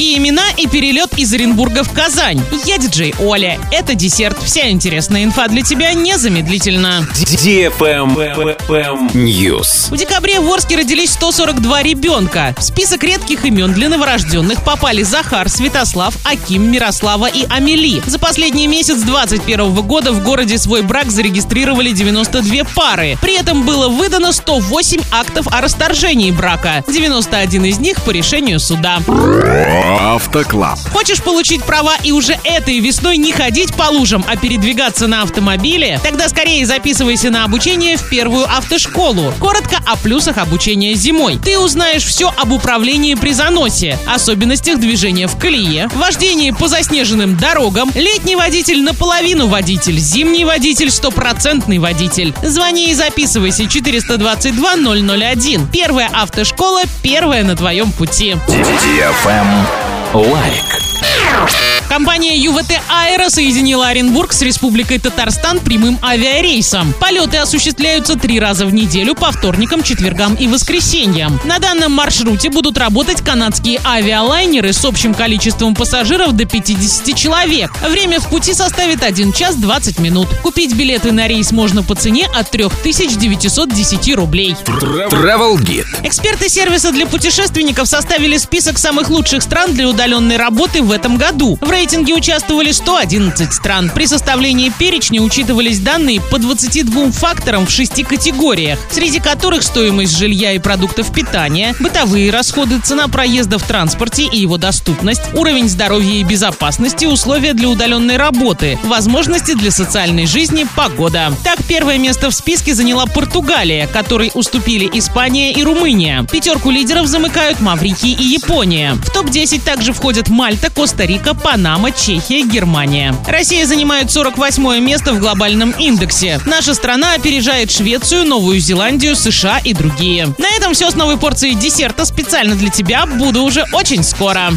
Мужские имена и перелет из Оренбурга в Казань. Я диджей Оля. Это десерт. Вся интересная инфа для тебя незамедлительно. News. В декабре в Орске родились 142 ребенка. В список редких имен для новорожденных попали Захар, Святослав, Аким, Мирослава и Амели. За последний месяц 2021 года в городе свой брак зарегистрировали 92 пары. При этом было выдано 108 актов о расторжении брака. 91 из них по решению суда. Автоклаб. Хочешь получить права и уже этой весной не ходить по лужам, а передвигаться на автомобиле? Тогда скорее записывайся на обучение в первую автошколу. Коротко о плюсах обучения зимой. Ты узнаешь все об управлении при заносе, особенностях движения в колее, вождении по заснеженным дорогам, летний водитель наполовину водитель, зимний водитель стопроцентный водитель. Звони и записывайся 422 001. Первая автошкола, первая на твоем пути. лайк. Like. Компания ЮВТ Аэро соединила Оренбург с Республикой Татарстан прямым авиарейсом. Полеты осуществляются три раза в неделю по вторникам, четвергам и воскресеньям. На данном маршруте будут работать канадские авиалайнеры с общим количеством пассажиров до 50 человек. Время в пути составит 1 час 20 минут. Купить билеты на рейс можно по цене от 3910 рублей. Travel Guide. Эксперты сервиса для путешественников составили список самых лучших стран для удаленной работы в этом году. В рейтинге участвовали 111 стран. При составлении перечня учитывались данные по 22 факторам в шести категориях, среди которых стоимость жилья и продуктов питания, бытовые расходы, цена проезда в транспорте и его доступность, уровень здоровья и безопасности, условия для удаленной работы, возможности для социальной жизни, погода. Так, первое место в списке заняла Португалия, которой уступили Испания и Румыния. Пятерку лидеров замыкают Маврикий и Япония. В топ-10 также входят Мальта, Коста-Рика, Панама, Чехия, Германия. Россия занимает 48 место в глобальном индексе. Наша страна опережает Швецию, Новую Зеландию, США и другие. На этом все с новой порцией десерта специально для тебя. Буду уже очень скоро.